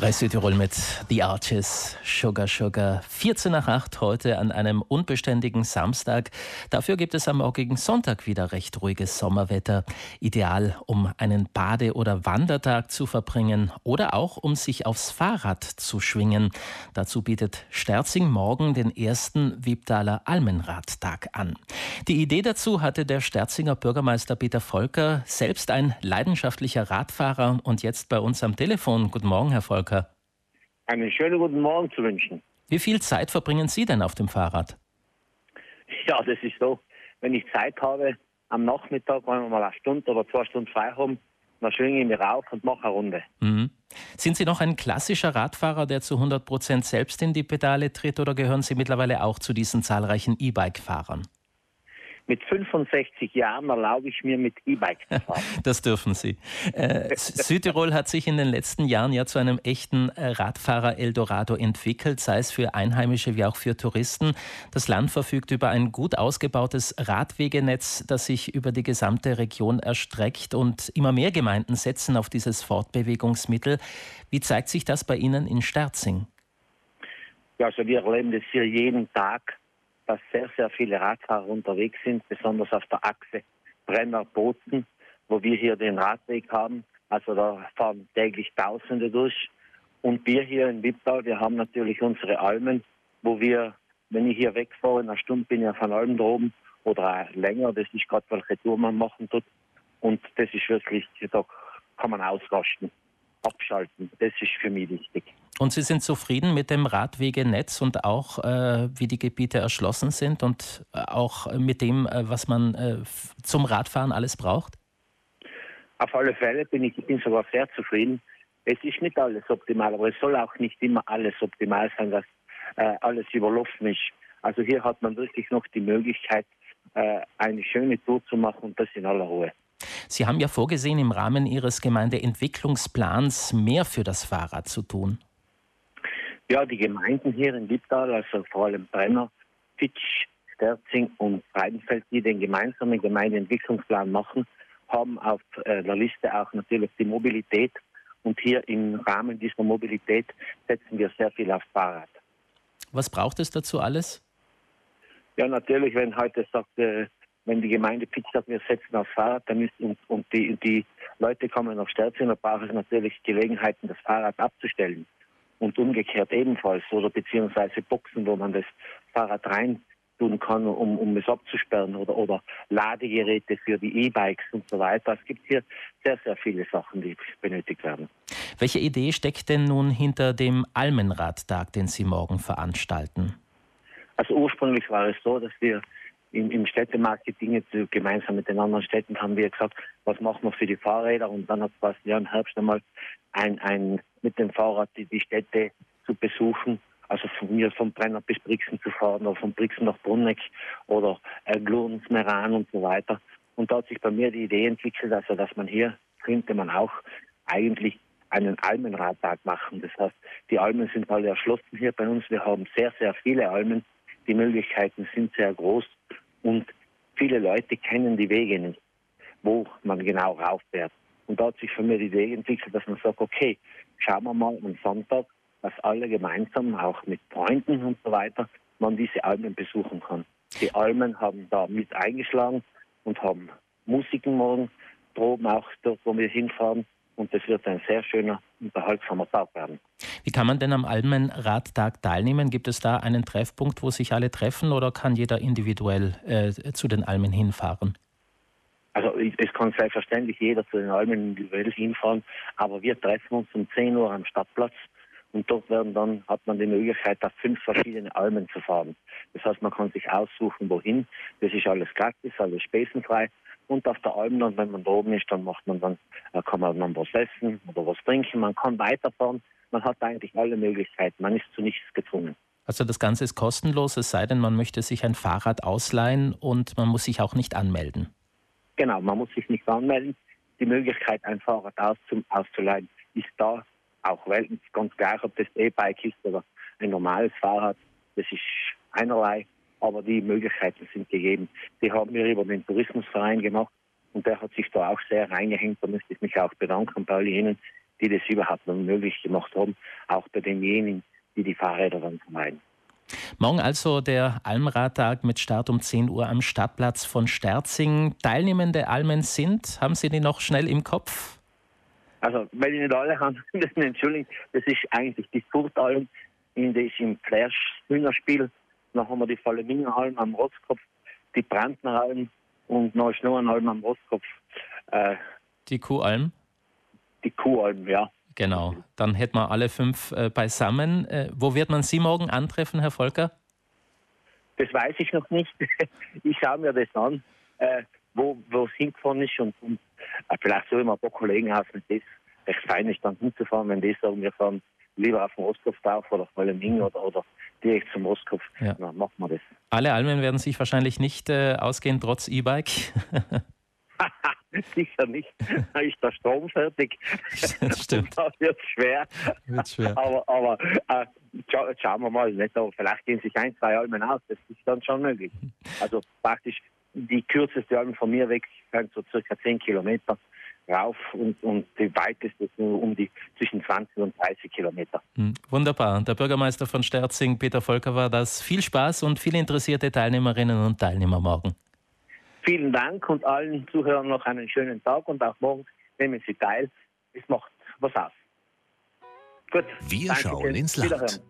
Bei Südtirol mit The Arches, Sugar Sugar. 14 nach 8 heute an einem unbeständigen Samstag. Dafür gibt es am morgigen Sonntag wieder recht ruhiges Sommerwetter. Ideal, um einen Bade- oder Wandertag zu verbringen oder auch um sich aufs Fahrrad zu schwingen. Dazu bietet Sterzing morgen den ersten Wiebdaler Almenradtag an. Die Idee dazu hatte der Sterzinger Bürgermeister Peter Volker, selbst ein leidenschaftlicher Radfahrer und jetzt bei uns am Telefon. Guten Morgen, Herr Volker einen schönen guten Morgen zu wünschen. Wie viel Zeit verbringen Sie denn auf dem Fahrrad? Ja, das ist so. Wenn ich Zeit habe, am Nachmittag, wenn wir mal eine Stunde oder zwei Stunden frei haben, dann schwinge ich mich rauf und mache eine Runde. Mhm. Sind Sie noch ein klassischer Radfahrer, der zu 100 Prozent selbst in die Pedale tritt, oder gehören Sie mittlerweile auch zu diesen zahlreichen E-Bike-Fahrern? Mit 65 Jahren erlaube ich mir mit E-Bike zu fahren. Das dürfen Sie. Äh, Südtirol hat sich in den letzten Jahren ja zu einem echten äh, Radfahrer Eldorado entwickelt, sei es für Einheimische wie auch für Touristen. Das Land verfügt über ein gut ausgebautes Radwegenetz, das sich über die gesamte Region erstreckt und immer mehr Gemeinden setzen auf dieses Fortbewegungsmittel. Wie zeigt sich das bei Ihnen in Sterzing? Ja, also wir erleben das hier jeden Tag dass sehr, sehr viele Radfahrer unterwegs sind, besonders auf der Achse Brenner-Bozen, wo wir hier den Radweg haben. Also da fahren täglich Tausende durch. Und wir hier in Wipptal, wir haben natürlich unsere Almen, wo wir, wenn ich hier wegfahre, in einer Stunde bin ich auf einer Alm droben oder länger, das ist gerade, welche Tour man machen tut. Und das ist wirklich, da kann man ausrasten, abschalten. Das ist für mich wichtig. Und Sie sind zufrieden mit dem Radwegenetz und auch, äh, wie die Gebiete erschlossen sind und äh, auch mit dem, äh, was man äh, zum Radfahren alles braucht? Auf alle Fälle bin ich, ich bin sogar sehr zufrieden. Es ist nicht alles optimal, aber es soll auch nicht immer alles optimal sein, dass äh, alles überlaufen ist. Also hier hat man wirklich noch die Möglichkeit, eine schöne Tour zu machen und das in aller Ruhe. Sie haben ja vorgesehen, im Rahmen Ihres Gemeindeentwicklungsplans mehr für das Fahrrad zu tun. Ja, die Gemeinden hier in Liebtal, also vor allem Brenner, Fitsch, Sterzing und Freidenfeld, die den gemeinsamen Gemeindeentwicklungsplan machen, haben auf äh, der Liste auch natürlich die Mobilität. Und hier im Rahmen dieser Mobilität setzen wir sehr viel aufs Fahrrad. Was braucht es dazu alles? Ja, natürlich, wenn heute sagt, äh, wenn die Gemeinde Pitz sagt, wir setzen aufs Fahrrad, dann ist und, und die, die Leute kommen nach Sterzing, dann braucht es natürlich Gelegenheiten, das Fahrrad abzustellen und umgekehrt ebenfalls oder beziehungsweise Boxen, wo man das Fahrrad rein tun kann, um, um es abzusperren oder, oder Ladegeräte für die E-Bikes und so weiter. Es gibt hier sehr, sehr viele Sachen, die benötigt werden. Welche Idee steckt denn nun hinter dem Almenradtag, den Sie morgen veranstalten? Also ursprünglich war es so, dass wir im, im Städtemarketing gemeinsam mit den anderen Städten haben wir gesagt, was machen wir für die Fahrräder und dann hat im Herbst einmal ein, ein, mit dem Fahrrad die, die Städte zu besuchen, also von mir vom Brenner bis Brixen zu fahren oder von Brixen nach Brunneck oder äh, Glurns, Meran und so weiter. Und da hat sich bei mir die Idee entwickelt, also dass man hier könnte man auch eigentlich einen Almenradtag machen. Das heißt, die Almen sind alle erschlossen hier bei uns. Wir haben sehr, sehr viele Almen. Die Möglichkeiten sind sehr groß und viele Leute kennen die Wege nicht, wo man genau rauffährt. Und da hat sich für mich die Idee entwickelt, dass man sagt, okay, schauen wir mal am Sonntag, dass alle gemeinsam, auch mit Freunden und so weiter, man diese Almen besuchen kann. Die Almen haben da mit eingeschlagen und haben Musiken morgen, droben auch dort, wo wir hinfahren. Und das wird ein sehr schöner, unterhaltsamer Tag werden. Wie kann man denn am Almenradtag teilnehmen? Gibt es da einen Treffpunkt, wo sich alle treffen oder kann jeder individuell äh, zu den Almen hinfahren? Also es kann selbstverständlich jeder zu den Almen individuell hinfahren, aber wir treffen uns um 10 Uhr am Stadtplatz und dort werden dann, hat man die Möglichkeit, auf fünf verschiedene Almen zu fahren. Das heißt, man kann sich aussuchen, wohin. Das ist alles gratis, alles spesenfrei. Und auf der Alm dann, wenn man da oben ist, dann macht man dann, äh, kann man dann was essen oder was trinken. Man kann weiterfahren. Man hat eigentlich alle Möglichkeiten. Man ist zu nichts gezwungen. Also das Ganze ist kostenlos, es sei denn, man möchte sich ein Fahrrad ausleihen und man muss sich auch nicht anmelden. Genau, man muss sich nicht anmelden. Die Möglichkeit, ein Fahrrad auszuleihen, ist da. Auch weil ganz gleich, ob das E-Bike ist oder ein normales Fahrrad, das ist einerlei, aber die Möglichkeiten sind gegeben. Die haben wir über den Tourismusverein gemacht und der hat sich da auch sehr reingehängt. Da möchte ich mich auch bedanken bei all jenen, die das überhaupt noch möglich gemacht haben, auch bei denjenigen, die die Fahrräder dann vermeiden. Morgen also der Almradtag mit Start um 10 Uhr am Stadtplatz von Sterzing. Teilnehmende Almen sind, haben Sie die noch schnell im Kopf? Also, wenn ich nicht alle habe, entschuldigen, das ist eigentlich die Furtalm, in das im Flash Hühnerspiel. Dann haben wir die Fallemingeralm am Rotzkopf, die Brandneralm und noch Schnurrenalm am Rotzkopf. Äh, die Kuhalm? Die Kuhalm, ja. Genau, dann hätten wir alle fünf äh, beisammen. Äh, wo wird man Sie morgen antreffen, Herr Volker? Das weiß ich noch nicht. ich schaue mir das an, äh, wo, es hingefahren ist und, und vielleicht so immer ein paar Kollegen aus, wenn das recht fein ist, dann hinzufahren, wenn die sagen, wir fahren lieber auf den Ostkopf drauf oder Volleming oder, oder direkt zum Ostkopf, ja. dann machen wir das. Alle Almen werden sich wahrscheinlich nicht äh, ausgehen, trotz E-Bike. Sicher nicht. Da ist der Strom fertig. Das stimmt. da wird schwer. Wird schwer. Aber, aber äh, scha schauen wir mal. Nicht, aber vielleicht gehen sich ein, zwei Almen aus. Das ist dann schon möglich. Also praktisch die kürzeste Alm von mir weg sind so circa 10 Kilometer rauf und, und die weiteste ist nur um die zwischen 20 und 30 Kilometer. Hm, wunderbar. Der Bürgermeister von Sterzing, Peter Volker, war das. Viel Spaß und viele interessierte Teilnehmerinnen und Teilnehmer morgen. Vielen Dank und allen Zuhörern noch einen schönen Tag und auch morgen nehmen Sie teil. Es macht was aus. Gut. Wir schauen ins Land.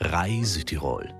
Reise Tirol.